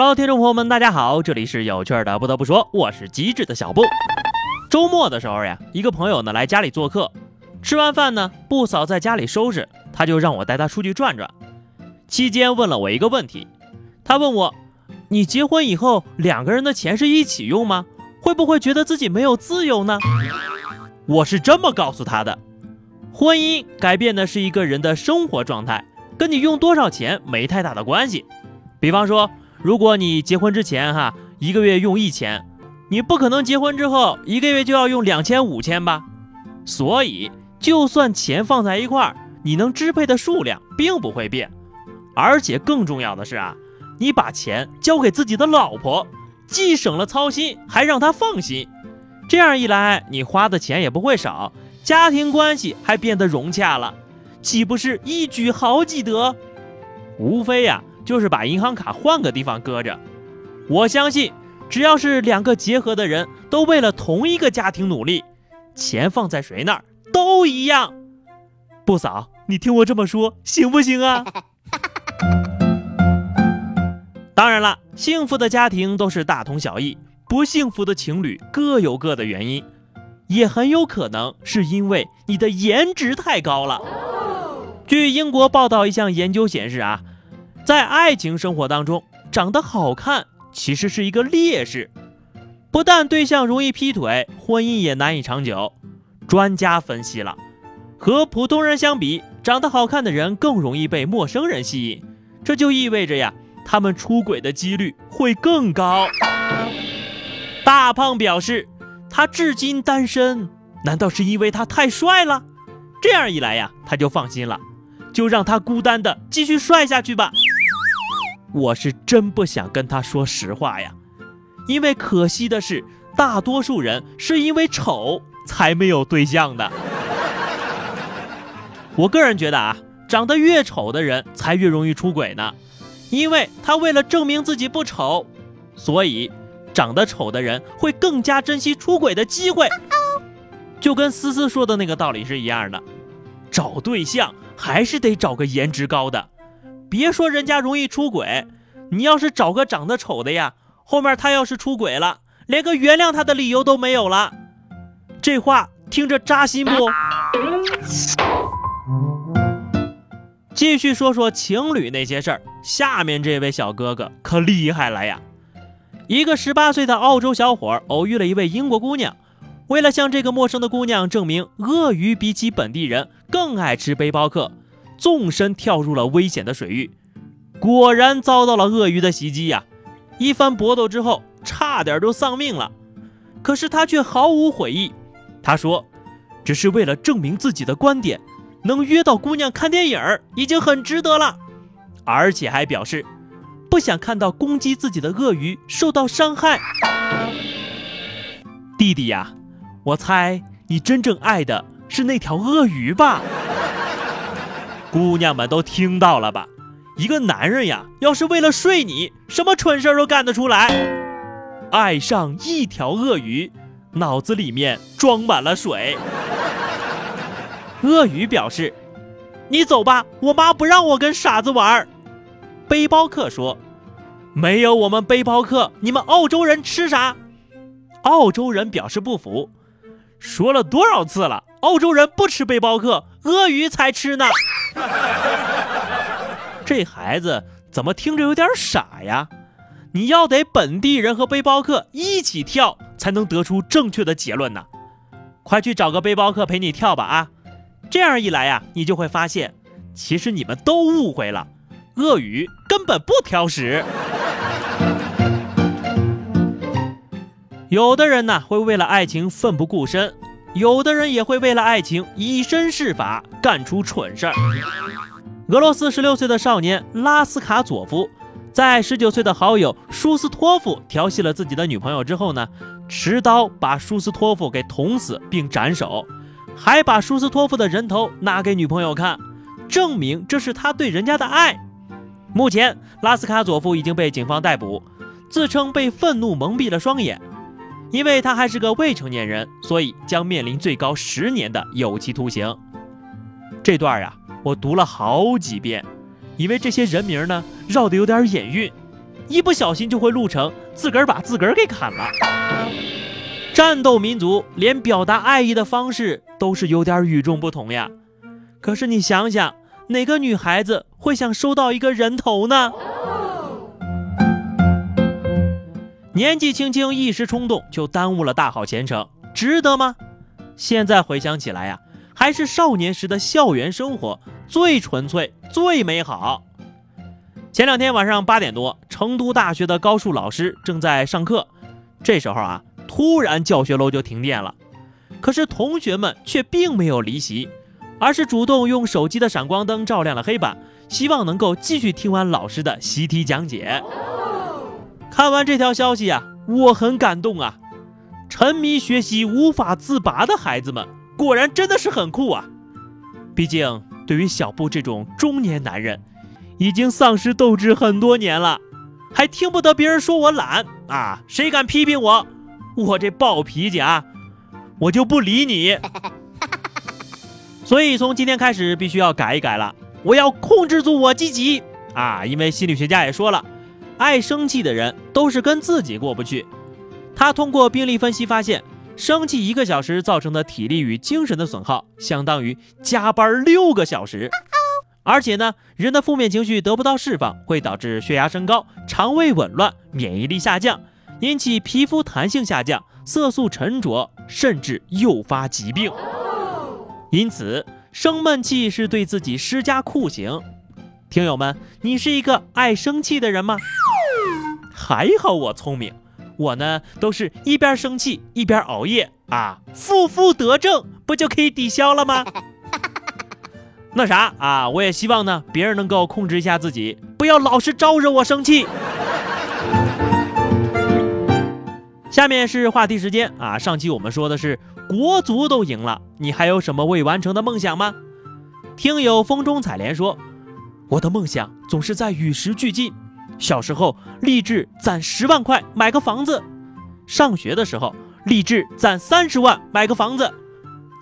Hello，听众朋友们，大家好，这里是有趣的。不得不说，我是机智的小布。周末的时候呀，一个朋友呢来家里做客，吃完饭呢，不嫂在家里收拾，他就让我带他出去转转。期间问了我一个问题，他问我：“你结婚以后，两个人的钱是一起用吗？会不会觉得自己没有自由呢？”我是这么告诉他的：婚姻改变的是一个人的生活状态，跟你用多少钱没太大的关系。比方说。如果你结婚之前哈一个月用一千，你不可能结婚之后一个月就要用两千五千吧？所以就算钱放在一块儿，你能支配的数量并不会变。而且更重要的是啊，你把钱交给自己的老婆，既省了操心，还让她放心。这样一来，你花的钱也不会少，家庭关系还变得融洽了，岂不是一举好几得？无非呀。就是把银行卡换个地方搁着，我相信，只要是两个结合的人都为了同一个家庭努力，钱放在谁那儿都一样。不嫂，你听我这么说行不行啊？当然了，幸福的家庭都是大同小异，不幸福的情侣各有各的原因，也很有可能是因为你的颜值太高了。据英国报道，一项研究显示啊。在爱情生活当中，长得好看其实是一个劣势，不但对象容易劈腿，婚姻也难以长久。专家分析了，和普通人相比，长得好看的人更容易被陌生人吸引，这就意味着呀，他们出轨的几率会更高。大胖表示，他至今单身，难道是因为他太帅了？这样一来呀，他就放心了，就让他孤单的继续帅下去吧。我是真不想跟他说实话呀，因为可惜的是，大多数人是因为丑才没有对象的。我个人觉得啊，长得越丑的人才越容易出轨呢，因为他为了证明自己不丑，所以长得丑的人会更加珍惜出轨的机会。就跟思思说的那个道理是一样的，找对象还是得找个颜值高的。别说人家容易出轨，你要是找个长得丑的呀，后面他要是出轨了，连个原谅他的理由都没有了。这话听着扎心不？继续说说情侣那些事儿。下面这位小哥哥可厉害了呀！一个十八岁的澳洲小伙偶遇了一位英国姑娘，为了向这个陌生的姑娘证明鳄鱼比起本地人更爱吃背包客。纵身跳入了危险的水域，果然遭到了鳄鱼的袭击呀！一番搏斗之后，差点就丧命了。可是他却毫无悔意，他说：“只是为了证明自己的观点，能约到姑娘看电影已经很值得了。”而且还表示不想看到攻击自己的鳄鱼受到伤害。弟弟呀，我猜你真正爱的是那条鳄鱼吧？姑娘们都听到了吧？一个男人呀，要是为了睡你，什么蠢事儿都干得出来。爱上一条鳄鱼，脑子里面装满了水。鳄鱼表示：“你走吧，我妈不让我跟傻子玩。”背包客说：“没有我们背包客，你们澳洲人吃啥？”澳洲人表示不服，说了多少次了，澳洲人不吃背包客，鳄鱼才吃呢。这孩子怎么听着有点傻呀？你要得本地人和背包客一起跳，才能得出正确的结论呢。快去找个背包客陪你跳吧啊！这样一来呀，你就会发现，其实你们都误会了，鳄鱼根本不挑食。有的人呢会为了爱情奋不顾身。有的人也会为了爱情以身试法，干出蠢事儿。俄罗斯十六岁的少年拉斯卡佐夫，在十九岁的好友舒斯托夫调戏了自己的女朋友之后呢，持刀把舒斯托夫给捅死并斩首，还把舒斯托夫的人头拿给女朋友看，证明这是他对人家的爱。目前，拉斯卡佐夫已经被警方逮捕，自称被愤怒蒙蔽了双眼。因为他还是个未成年人，所以将面临最高十年的有期徒刑。这段呀，我读了好几遍，因为这些人名呢绕的有点眼晕。一不小心就会录成自个儿把自个儿给砍了。战斗民族连表达爱意的方式都是有点与众不同呀。可是你想想，哪个女孩子会想收到一个人头呢？年纪轻轻一时冲动就耽误了大好前程，值得吗？现在回想起来呀，还是少年时的校园生活最纯粹、最美好。前两天晚上八点多，成都大学的高数老师正在上课，这时候啊。突然，教学楼就停电了，可是同学们却并没有离席，而是主动用手机的闪光灯照亮了黑板，希望能够继续听完老师的习题讲解。看完这条消息啊，我很感动啊！沉迷学习无法自拔的孩子们，果然真的是很酷啊！毕竟，对于小布这种中年男人，已经丧失斗志很多年了，还听不得别人说我懒啊！谁敢批评我？我这暴脾气啊，我就不理你。所以从今天开始必须要改一改了，我要控制住我自己啊！因为心理学家也说了，爱生气的人都是跟自己过不去。他通过病例分析发现，生气一个小时造成的体力与精神的损耗，相当于加班六个小时。而且呢，人的负面情绪得不到释放，会导致血压升高、肠胃紊乱、免疫力下降。引起皮肤弹性下降、色素沉着，甚至诱发疾病。因此，生闷气是对自己施加酷刑。听友们，你是一个爱生气的人吗？还好我聪明，我呢都是一边生气一边熬夜啊，负负得正，不就可以抵消了吗？那啥啊，我也希望呢，别人能够控制一下自己，不要老是招惹我生气。下面是话题时间啊！上期我们说的是国足都赢了，你还有什么未完成的梦想吗？听友风中采莲说，我的梦想总是在与时俱进。小时候立志攒十万块买个房子，上学的时候立志攒三十万买个房子，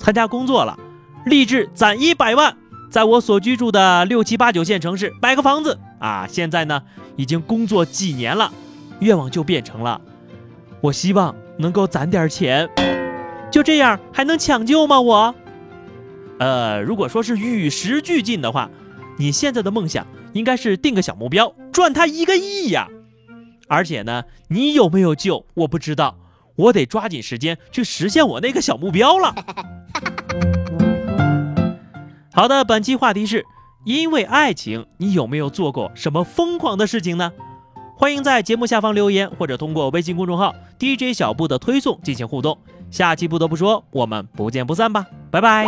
参加工作了立志攒一百万，在我所居住的六七八九线城市买个房子啊！现在呢，已经工作几年了，愿望就变成了。我希望能够攒点钱，就这样还能抢救吗？我，呃，如果说是与时俱进的话，你现在的梦想应该是定个小目标，赚他一个亿呀！而且呢，你有没有救我不知道，我得抓紧时间去实现我那个小目标了。好的，本期话题是因为爱情，你有没有做过什么疯狂的事情呢？欢迎在节目下方留言，或者通过微信公众号 DJ 小布的推送进行互动。下期不得不说，我们不见不散吧，拜拜。